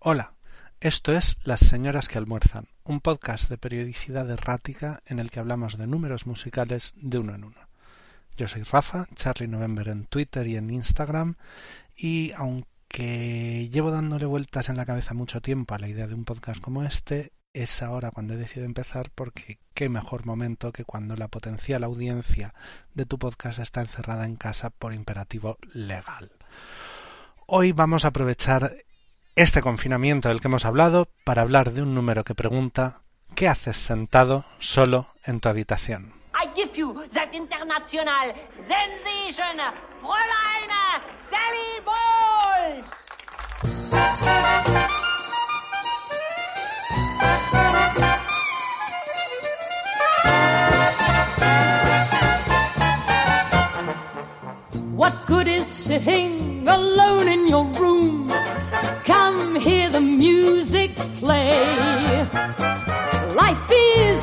Hola, esto es Las Señoras que Almuerzan, un podcast de periodicidad errática en el que hablamos de números musicales de uno en uno. Yo soy Rafa, Charlie November en Twitter y en Instagram, y aunque llevo dándole vueltas en la cabeza mucho tiempo a la idea de un podcast como este, es ahora cuando he decidido empezar porque qué mejor momento que cuando la potencial audiencia de tu podcast está encerrada en casa por imperativo legal. Hoy vamos a aprovechar este confinamiento del que hemos hablado para hablar de un número que pregunta ¿qué haces sentado solo en tu habitación? I give you that international sensation, Fräulein Sally Balls! What good is sitting alone in your room?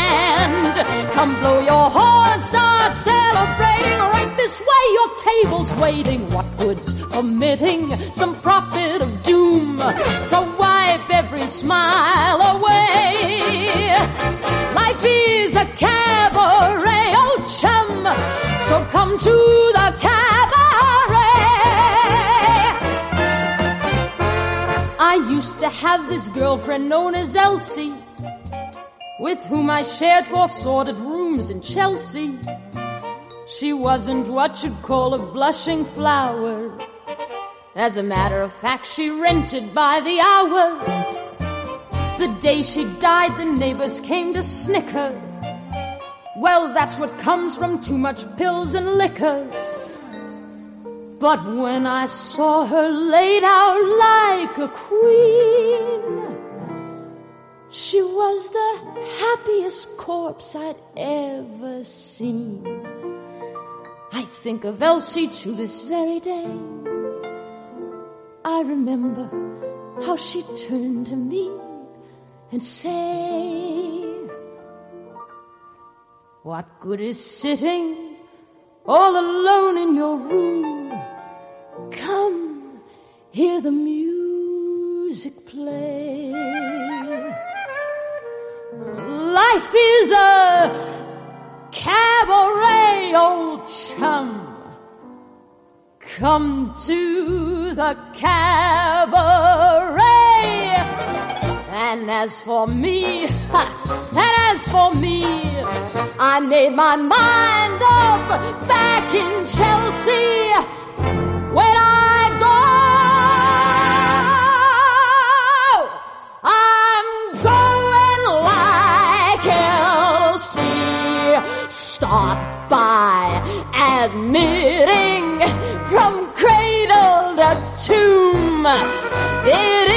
band. Come blow your horn. Start celebrating. Right this way, your table's waiting. What good's omitting some prophet of doom to wipe every smile away? Life is a cabaret, oh chum. So come to the cabaret. I used to have this girlfriend known as Elsie, with whom I shared four sordid rooms in Chelsea. She wasn't what you'd call a blushing flower. As a matter of fact, she rented by the hour. The day she died, the neighbors came to snicker. Well, that's what comes from too much pills and liquor. But when I saw her laid out like a queen, she was the happiest corpse I'd ever seen. I think of Elsie to this very day. I remember how she turned to me and said, What good is sitting all alone in your room? Come, hear the music play. Life is a cabaret, old chum. Come to the cabaret. And as for me, ha, and as for me, I made my mind up back in Chelsea when I Start by admitting from cradle to tomb, it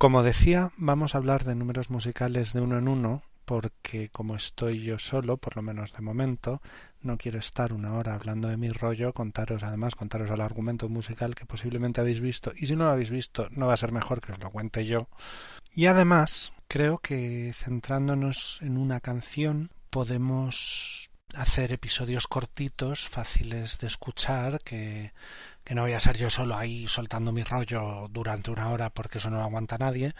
Como decía, vamos a hablar de números musicales de uno en uno porque como estoy yo solo, por lo menos de momento, no quiero estar una hora hablando de mi rollo, contaros además, contaros el argumento musical que posiblemente habéis visto y si no lo habéis visto no va a ser mejor que os lo cuente yo. Y además creo que centrándonos en una canción podemos hacer episodios cortitos, fáciles de escuchar, que, que no voy a ser yo solo ahí soltando mi rollo durante una hora porque eso no lo aguanta nadie.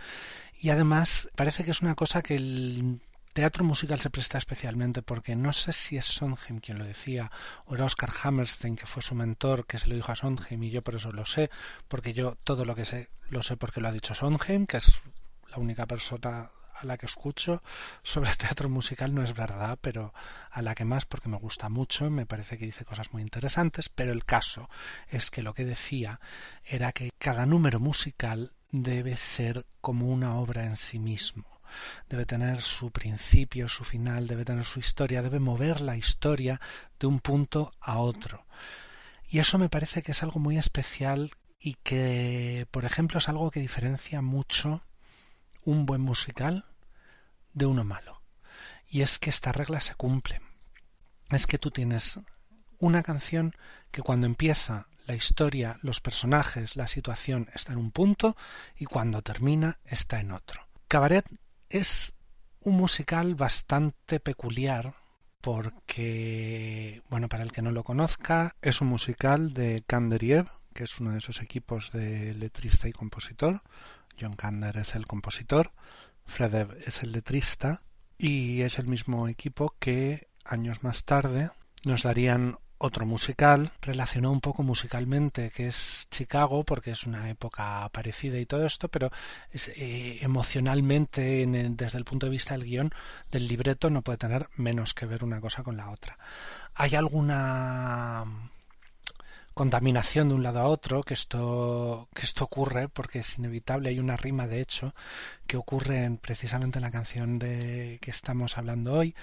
Y además parece que es una cosa que el teatro musical se presta especialmente porque no sé si es Sondheim quien lo decía o era Oscar Hammerstein que fue su mentor que se lo dijo a Sondheim y yo por eso lo sé porque yo todo lo que sé lo sé porque lo ha dicho Sondheim que es la única persona a la que escucho sobre teatro musical no es verdad, pero a la que más porque me gusta mucho, me parece que dice cosas muy interesantes, pero el caso es que lo que decía era que cada número musical debe ser como una obra en sí mismo debe tener su principio, su final, debe tener su historia, debe mover la historia de un punto a otro. Y eso me parece que es algo muy especial y que, por ejemplo, es algo que diferencia mucho un buen musical de uno malo. Y es que esta regla se cumple. Es que tú tienes una canción que cuando empieza la historia, los personajes, la situación está en un punto y cuando termina está en otro. Cabaret es un musical bastante peculiar porque, bueno, para el que no lo conozca, es un musical de Kanderiev, que es uno de esos equipos de letrista y compositor. John Kander es el compositor, Fredev es el letrista, y es el mismo equipo que años más tarde nos darían otro musical relacionado un poco musicalmente que es Chicago porque es una época parecida y todo esto pero es, eh, emocionalmente desde el punto de vista del guion del libreto no puede tener menos que ver una cosa con la otra. Hay alguna contaminación de un lado a otro que esto que esto ocurre porque es inevitable hay una rima de hecho que ocurre precisamente en la canción de que estamos hablando hoy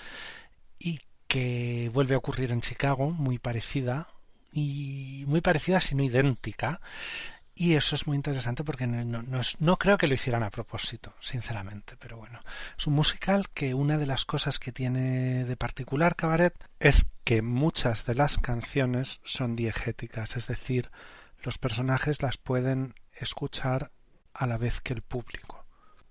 y que vuelve a ocurrir en Chicago, muy parecida, y muy parecida, si no idéntica. Y eso es muy interesante porque no, no, creo que lo hicieran a propósito, sinceramente, pero bueno. Es un musical que una de las cosas que tiene de particular Cabaret es que muchas de las canciones son diegéticas, es decir, los personajes las pueden escuchar a la vez que el público.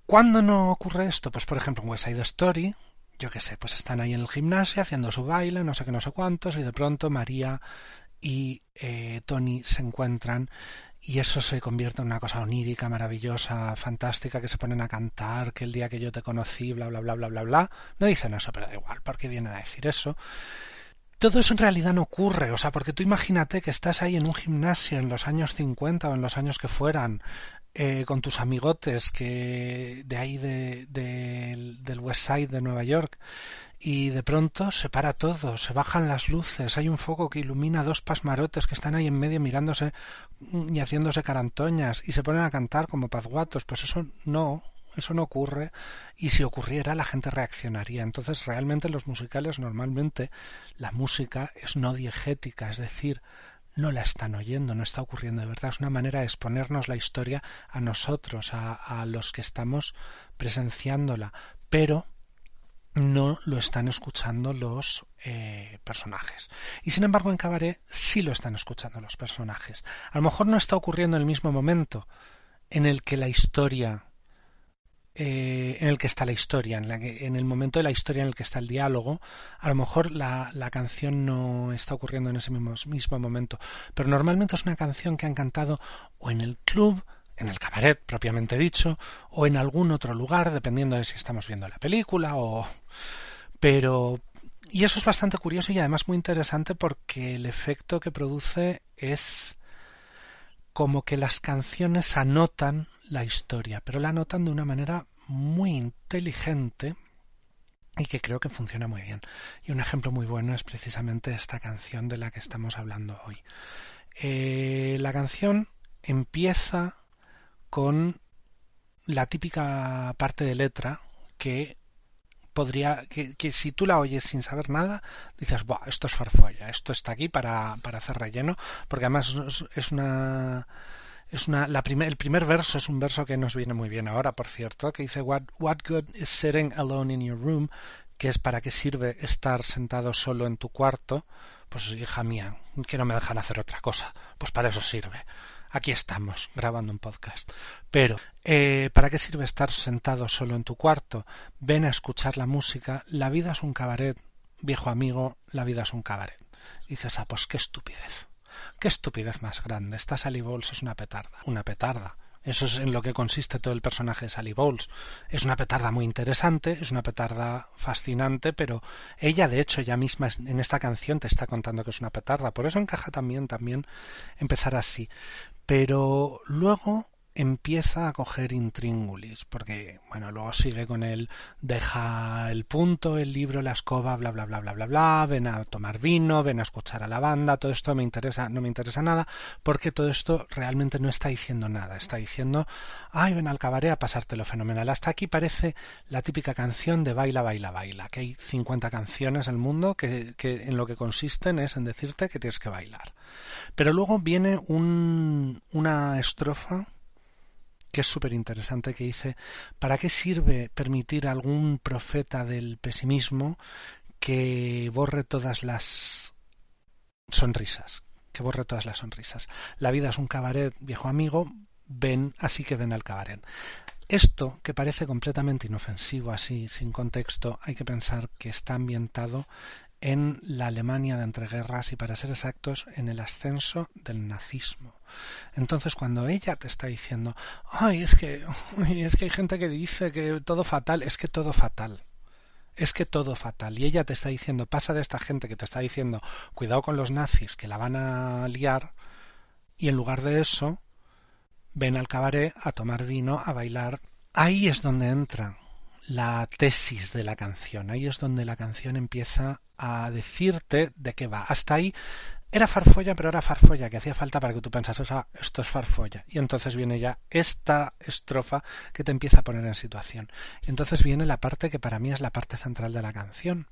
¿Cuándo no ocurre esto? Pues por ejemplo en West Side Story, yo qué sé, pues están ahí en el gimnasio haciendo su baile, no sé qué, no sé cuántos, y de pronto María y eh, Tony se encuentran y eso se convierte en una cosa onírica, maravillosa, fantástica, que se ponen a cantar, que el día que yo te conocí, bla, bla, bla, bla, bla, bla. No dicen eso, pero da igual, porque vienen a decir eso. Todo eso en realidad no ocurre, o sea, porque tú imagínate que estás ahí en un gimnasio en los años 50 o en los años que fueran, eh, con tus amigotes que de ahí de, del West Side de Nueva York y de pronto se para todo, se bajan las luces, hay un foco que ilumina dos pasmarotes que están ahí en medio mirándose y haciéndose carantoñas y se ponen a cantar como pazguatos, pues eso no, eso no ocurre y si ocurriera la gente reaccionaría. Entonces realmente en los musicales normalmente la música es no diegética, es decir, no la están oyendo, no está ocurriendo de verdad. Es una manera de exponernos la historia a nosotros, a, los que estamos presenciándola, pero no lo están escuchando los eh, personajes. Y sin embargo en Cabaret sí lo están escuchando los personajes. A lo mejor no está ocurriendo en el mismo momento en el que la historia eh, en el que está la historia, en, la que, en el momento de la historia en el que está el diálogo, a lo mejor la, la canción no está ocurriendo en ese mismo, mismo momento, pero normalmente es una canción que han cantado o en el club, en el cabaret propiamente dicho, o en algún otro lugar, dependiendo de si estamos viendo la película o... Pero... Y eso es bastante curioso y además muy interesante porque el efecto que produce es como que las canciones anotan la historia, pero la anotan de una manera muy inteligente y que creo que funciona muy bien. Y un ejemplo muy bueno es precisamente esta canción de la que estamos hablando hoy. Eh, la canción empieza con la típica parte de letra que podría que, que, si tú la oyes sin saber nada dices Buah, esto es farfolla esto está aquí para, para hacer relleno porque además es una es una, la primer, el primer verso es un verso que nos viene muy bien ahora, por cierto, que dice what, what good is sitting alone in your room, que es para qué sirve estar sentado solo en tu cuarto. Pues hija mía, que no me dejan hacer otra cosa. Pues para eso sirve. Aquí estamos, grabando un podcast. Pero, eh, ¿para qué sirve estar sentado solo en tu cuarto? Ven a escuchar la música. La vida es un cabaret, viejo amigo, la vida es un cabaret. dices, ah, pues qué estupidez. Qué estupidez más grande. Esta Sally es una petarda. Una petarda. Eso es en lo que consiste todo el personaje de Sally Bowles. Es una petarda muy interesante, es una petarda fascinante, pero ella, de hecho, ella misma en esta canción te está contando que es una petarda. Por eso encaja también, también empezar así. Pero luego empieza a coger intríngulis, porque, bueno, luego sigue con él, deja el punto, el libro, la escoba, bla, bla, bla, bla, bla, bla, ven a tomar vino, ven a escuchar a la banda, todo esto me interesa, no me interesa nada, porque todo esto realmente no está diciendo nada, está diciendo, ay, ven al cabaret a pasártelo fenomenal. Hasta aquí parece la típica canción de baila, baila, baila, que hay 50 canciones en el mundo que, que en lo que consisten es en decirte que tienes que bailar. Pero luego viene un, una estrofa que es súper interesante, que dice, ¿para qué sirve permitir a algún profeta del pesimismo que borre todas las sonrisas? Que borre todas las sonrisas. La vida es un cabaret, viejo amigo, ven, así que ven al cabaret. Esto, que parece completamente inofensivo así, sin contexto, hay que pensar que está ambientado en la Alemania de entreguerras y, para ser exactos, en el ascenso del nazismo. Entonces, cuando ella te está diciendo, ay, es que, es que hay gente que dice que todo fatal, es que todo fatal. Es que todo fatal. Y ella te está diciendo, pasa de esta gente que te está diciendo, cuidado con los nazis, que la van a liar, y en lugar de eso, ven al cabaret a tomar vino, a bailar. Ahí es donde entra la tesis de la canción. Ahí es donde la canción empieza a decirte de qué va. Hasta ahí era farfolla, pero era farfolla, que hacía falta para que tú pensases, ah, esto es farfolla. Y entonces viene ya esta estrofa que te empieza a poner en situación. Y entonces viene la parte que para mí es la parte central de la canción.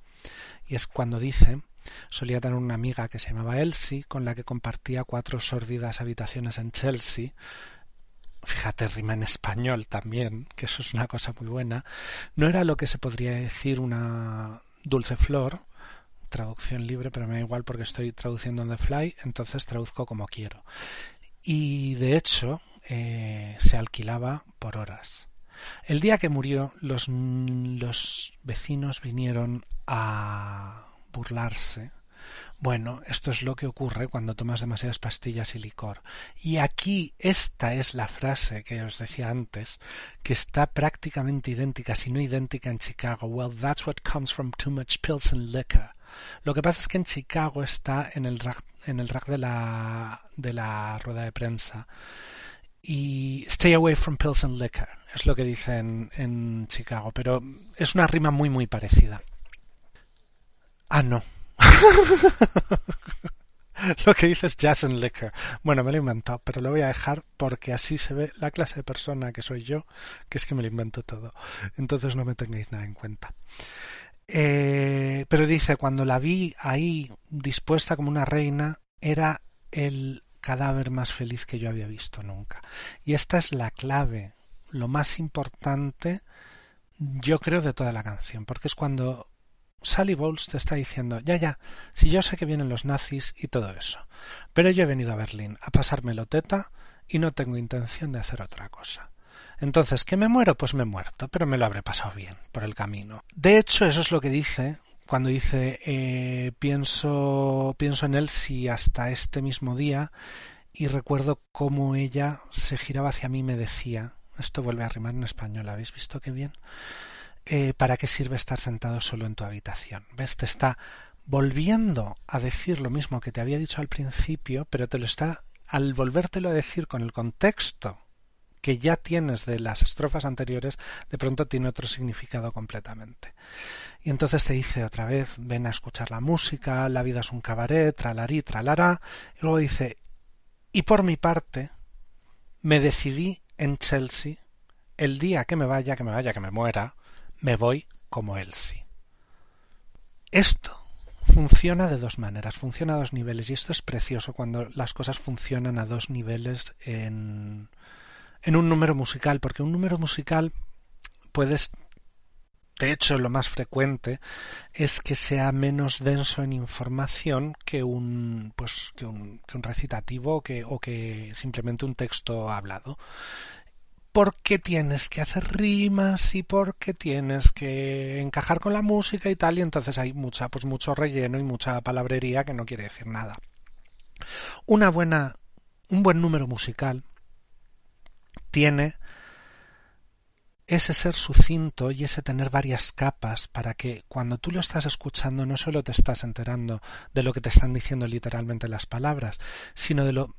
Y es cuando dice, solía tener una amiga que se llamaba Elsie, con la que compartía cuatro sórdidas habitaciones en Chelsea, fíjate, rima en español también, que eso es una cosa muy buena, no era lo que se podría decir una dulce flor, traducción libre, pero me da igual porque estoy traduciendo en the fly, entonces traduzco como quiero. Y de hecho, eh, se alquilaba por horas. El día que murió, los, los vecinos vinieron a burlarse bueno, esto es lo que ocurre cuando tomas demasiadas pastillas y licor. Y aquí esta es la frase que os decía antes, que está prácticamente idéntica, si no idéntica en Chicago. Well, that's what comes from too much pills and liquor. Lo que pasa es que en Chicago está en el rack, en el rack de la, de la rueda de prensa. Y stay away from pills and liquor es lo que dice en, en Chicago, pero es una rima muy muy parecida. Ah, no, lo que dice es jazz and liquor. Bueno, me lo he inventado, pero lo voy a dejar porque así se ve la clase de persona que soy yo, que es que me lo invento todo. Entonces no me tengáis nada en cuenta. Eh, pero dice, cuando la vi ahí dispuesta como una reina, era el cadáver más feliz que yo había visto nunca. Y esta es la clave, lo más importante, yo creo, de toda la canción, porque es cuando Sally Bowles te está diciendo, ya, ya, si yo sé que vienen los nazis y todo eso, pero yo he venido a Berlín a pasármelo teta y no tengo intención de hacer otra cosa. Entonces, ¿que me muero? Pues me he muerto, pero me lo habré pasado bien por el camino. De hecho, eso es lo que dice cuando dice eh, pienso, pienso en él si hasta este mismo día y recuerdo cómo ella se giraba hacia mí y me decía, esto vuelve a rimar en español, ¿habéis visto qué bien? Eh, ¿para qué sirve estar sentado solo en tu habitación? ¿Ves? Te está volviendo a decir lo mismo que te había dicho al principio, pero te lo está, al volvértelo a decir con el contexto que ya tienes de las estrofas anteriores, de pronto tiene otro significado completamente. Y entonces te dice otra vez, ven a escuchar la música, la vida es un cabaret, tralarí, tralará, y luego dice, y por mi parte, me decidí en Chelsea, el día que me vaya, que me vaya, que me muera, me voy como Elsie. Esto funciona de dos maneras, funciona a dos niveles y esto es precioso cuando las cosas funcionan a dos niveles en, en un número musical, porque un número musical puedes de hecho, lo más frecuente es que sea menos denso en información que un, pues, que un, que un recitativo que, o que simplemente un texto hablado porque tienes que hacer rimas y porque tienes que encajar con la música y tal, y entonces hay mucha, pues mucho relleno y mucha palabrería que no quiere decir nada. Una buena, un buen número musical tiene ese ser sucinto y ese tener varias capas para que cuando tú lo estás escuchando no solo te estás enterando de lo que te están diciendo literalmente las palabras, sino de lo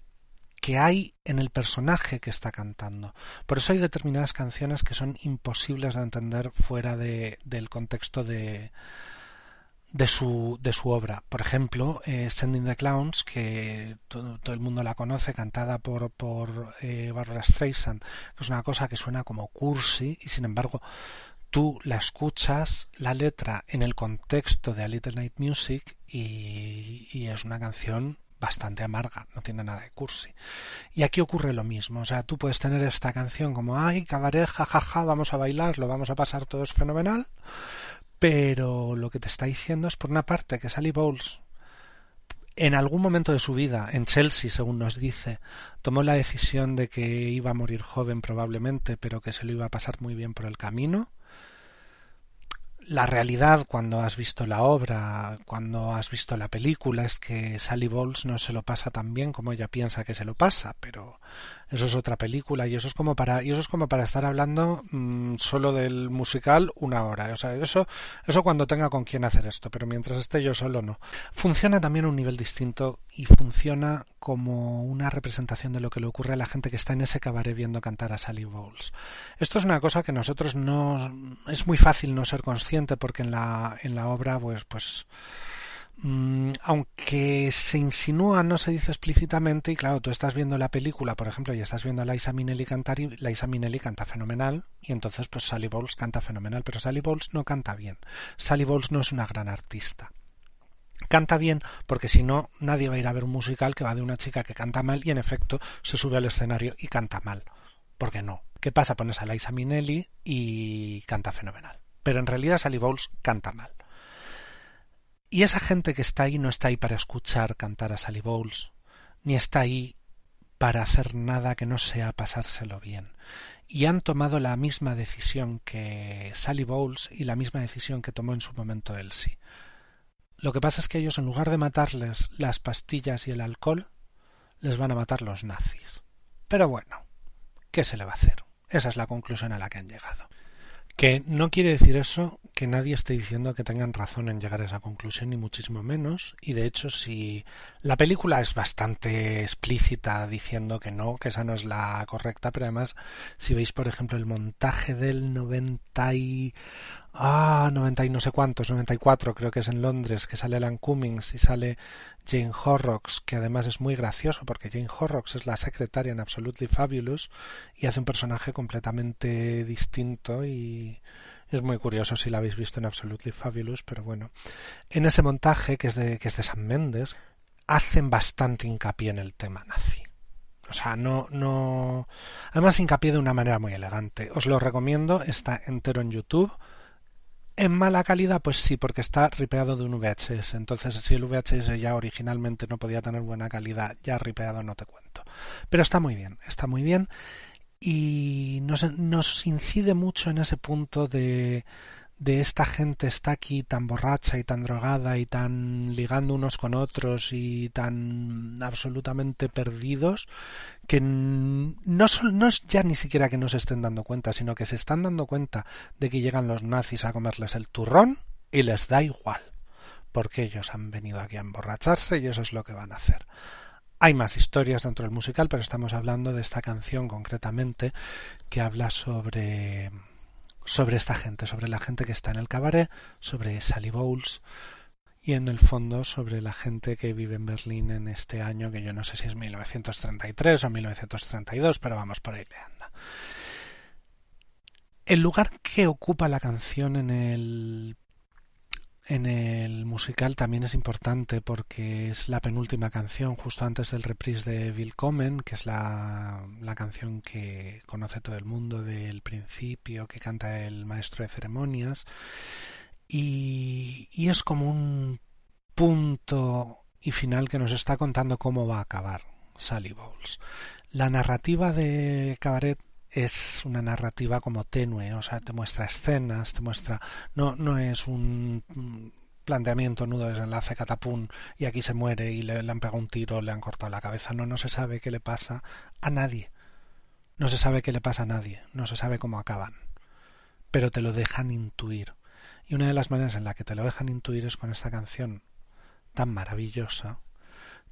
que hay en el personaje que está cantando. Por eso hay determinadas canciones que son imposibles de entender fuera de, del contexto de, de su, de su obra. Por ejemplo, eh, Sending the Clowns, que todo, el mundo la conoce, cantada por, por eh, Barbara Streisand, que es una cosa que suena como cursi y sin embargo tú la escuchas la letra en el contexto de A Little Night Music y, y es una canción bastante amarga, no tiene nada de cursi. Y aquí ocurre lo mismo, o sea, tú puedes tener esta canción como, ay, cabaret, jajaja, vamos a bailar, lo vamos a pasar todo es fenomenal, pero lo que te está diciendo es, por una parte, que Sally Bowles, en algún momento de su vida, en Chelsea, según nos dice, tomó la decisión de que iba a morir joven probablemente, pero que se lo iba a pasar muy bien por el camino, la realidad cuando has visto la obra, cuando has visto la película, es que Sally Bowles no se lo pasa tan bien como ella piensa que se lo pasa, pero eso es otra película y eso es como para y eso es como para estar hablando mmm, solo del musical una hora, o sea, eso eso cuando tenga con quién hacer esto, pero mientras esté yo solo no. Funciona también a un nivel distinto y funciona como una representación de lo que le ocurre a la gente que está en ese cabaret viendo cantar a Sally Bowles. Esto es una cosa que nosotros no es muy fácil no ser consciente porque en la en la obra pues pues Mm, aunque se insinúa, no se dice explícitamente, y claro, tú estás viendo la película, por ejemplo, y estás viendo a Liza Minnelli cantar, y Liza Minnelli canta fenomenal, y entonces pues Sally Bowles canta fenomenal, pero Sally Bowles no canta bien. Sally Bowles no es una gran artista. Canta bien porque si no, nadie va a ir a ver un musical que va de una chica que canta mal y en efecto se sube al escenario y canta mal. Porque no. ¿Qué pasa? Pones a Liza Minnelli y canta fenomenal. Pero en realidad Sally Bowles canta mal. Y esa gente que está ahí no está ahí para escuchar cantar a Sally Bowles, ni está ahí para hacer nada que no sea pasárselo bien. Y han tomado la misma decisión que Sally Bowles y la misma decisión que tomó en su momento Elsie. Lo que pasa es que ellos, en lugar de matarles las pastillas y el alcohol, les van a matar los nazis. Pero bueno, ¿qué se le va a hacer? Esa es la conclusión a la que han llegado. Que no quiere decir eso que nadie esté diciendo que tengan razón en llegar a esa conclusión, ni muchísimo menos. Y de hecho, si la película es bastante explícita diciendo que no, que esa no es la correcta, pero además, si veis, por ejemplo, el montaje del 90 y ah, 90 y no sé cuántos, 94 creo que es en Londres, que sale Alan Cummings y sale Jane Horrocks, que además es muy gracioso porque Jane Horrocks es la secretaria en Absolutely Fabulous y hace un personaje completamente distinto y es muy curioso si la habéis visto en Absolutely Fabulous, pero bueno, en ese montaje que es de, que es de San Méndez, hacen bastante hincapié en el tema nazi. O sea, no, no. Además, hincapié de una manera muy elegante. Os lo recomiendo, está entero en YouTube en mala calidad, pues sí, porque está ripeado de un VHS. Entonces, si el VHS ya originalmente no podía tener buena calidad, ya ripeado no te cuento. Pero está muy bien, está muy bien. Y nos, nos incide mucho en ese punto de, de esta gente está aquí tan borracha y tan drogada y tan ligando unos con otros y tan absolutamente perdidos que no, no es ya ni siquiera que no se estén dando cuenta, sino que se están dando cuenta de que llegan los nazis a comerles el turrón y les da igual, porque ellos han venido aquí a emborracharse y eso es lo que van a hacer. Hay más historias dentro del musical, pero estamos hablando de esta canción concretamente que habla sobre sobre esta gente, sobre la gente que está en el cabaret, sobre Sally Bowles y en el fondo sobre la gente que vive en Berlín en este año, que yo no sé si es 1933 o 1932, pero vamos, por ahí le anda. El lugar que ocupa la canción en el en el musical también es importante porque es la penúltima canción justo antes del reprise de Willkommen, que es la, la, canción que conoce todo el mundo del principio, que canta el maestro de ceremonias. Y, es como un punto y final que nos está contando cómo va a acabar Sally Bowles. La narrativa de Cabaret es una narrativa como tenue, o sea, te muestra escenas, te muestra, no, no es un planteamiento nudo desenlace catapún y aquí se muere y le, le, han pegado un tiro, le han cortado la cabeza, no, no se sabe qué le pasa a nadie, no se sabe qué le pasa a nadie, no se sabe cómo acaban, pero te lo dejan intuir. Y una de las maneras en la que te lo dejan intuir es con esta canción tan maravillosa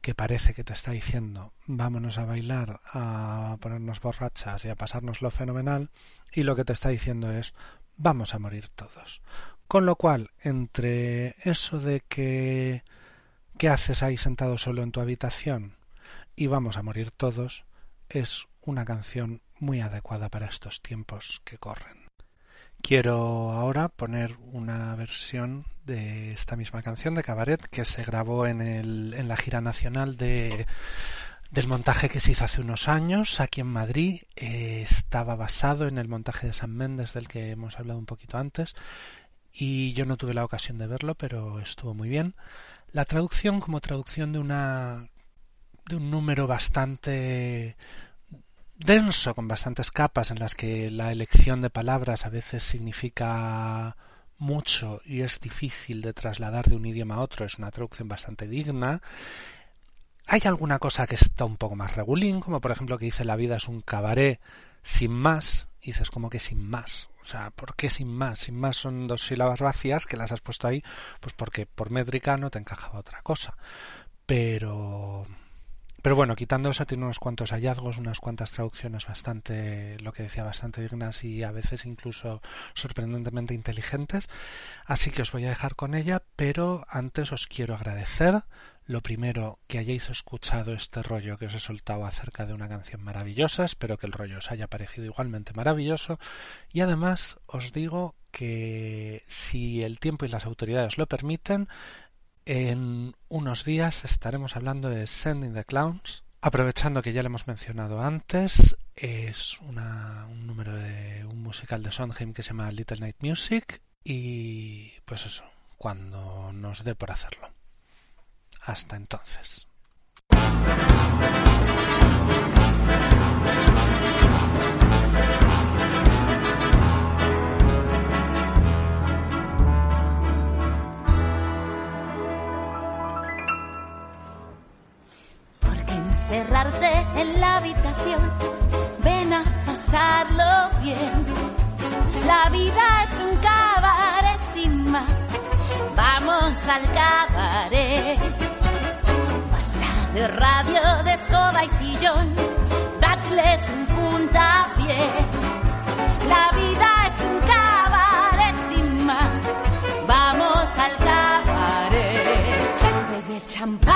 que parece que te está diciendo vámonos a bailar, a ponernos borrachas y a pasárnoslo fenomenal, y lo que te está diciendo es vamos a morir todos. Con lo cual, entre eso de que ¿qué haces ahí sentado solo en tu habitación? y vamos a morir todos, es una canción muy adecuada para estos tiempos que corren. Quiero ahora poner una versión de esta misma canción de Cabaret que se grabó en, el, en la gira nacional de, del montaje que se hizo hace unos años aquí en Madrid. Eh, estaba basado en el montaje de San Méndez del que hemos hablado un poquito antes y yo no tuve la ocasión de verlo, pero estuvo muy bien. La traducción como traducción de una de un número bastante denso, con bastantes capas en las que la elección de palabras a veces significa mucho y es difícil de trasladar de un idioma a otro, es una traducción bastante digna. Hay alguna cosa que está un poco más regulín, como por ejemplo que dice la vida es un cabaret sin más, dices como que sin más. O sea, ¿por qué sin más? Sin más son dos sílabas vacías que las has puesto ahí, pues porque por métrica no te encajaba otra cosa. Pero pero bueno, quitando eso, tiene unos cuantos hallazgos, unas cuantas traducciones bastante, lo que decía, bastante dignas y a veces incluso sorprendentemente inteligentes. Así que os voy a dejar con ella, pero antes os quiero agradecer. Lo primero, que hayáis escuchado este rollo que os he soltado acerca de una canción maravillosa. Espero que el rollo os haya parecido igualmente maravilloso. Y además os digo que si el tiempo y las autoridades lo permiten, en unos días estaremos hablando de Sending the Clowns. Aprovechando que ya lo hemos mencionado antes, es un número de un musical de Sondheim que se llama Little Night Music y pues eso, cuando nos dé por hacerlo. Hasta entonces. En la habitación, ven a pasarlo bien. La vida es un cabaret sin más, vamos al cabaret. Basta de radio, de escoba y sillón, dadles un puntapié. La vida es un cabaret sin más, vamos al cabaret. Bebe champán,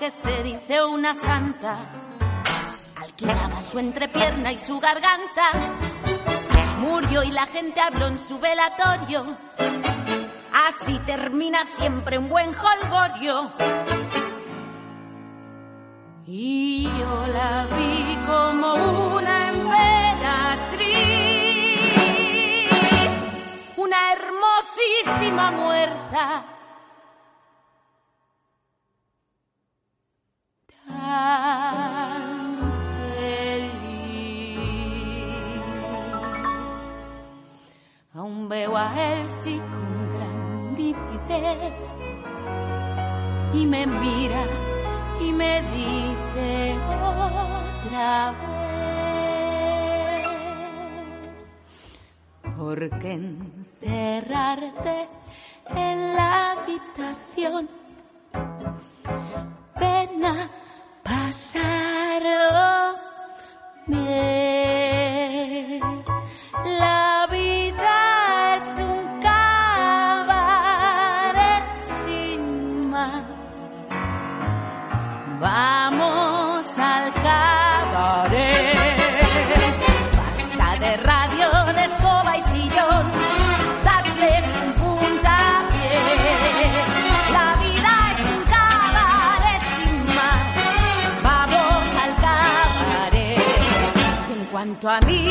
que se dice una santa. Alquilaba su entrepierna y su garganta. Murió y la gente habló en su velatorio. Así termina siempre un buen holgorio. Y yo la vi como una emperatriz, una hermosísima muerta. Aún veo a Elsie con gran nitidez y me mira y me dice otra vez, ¿por qué encerrarte en la habitación? Pasarlo a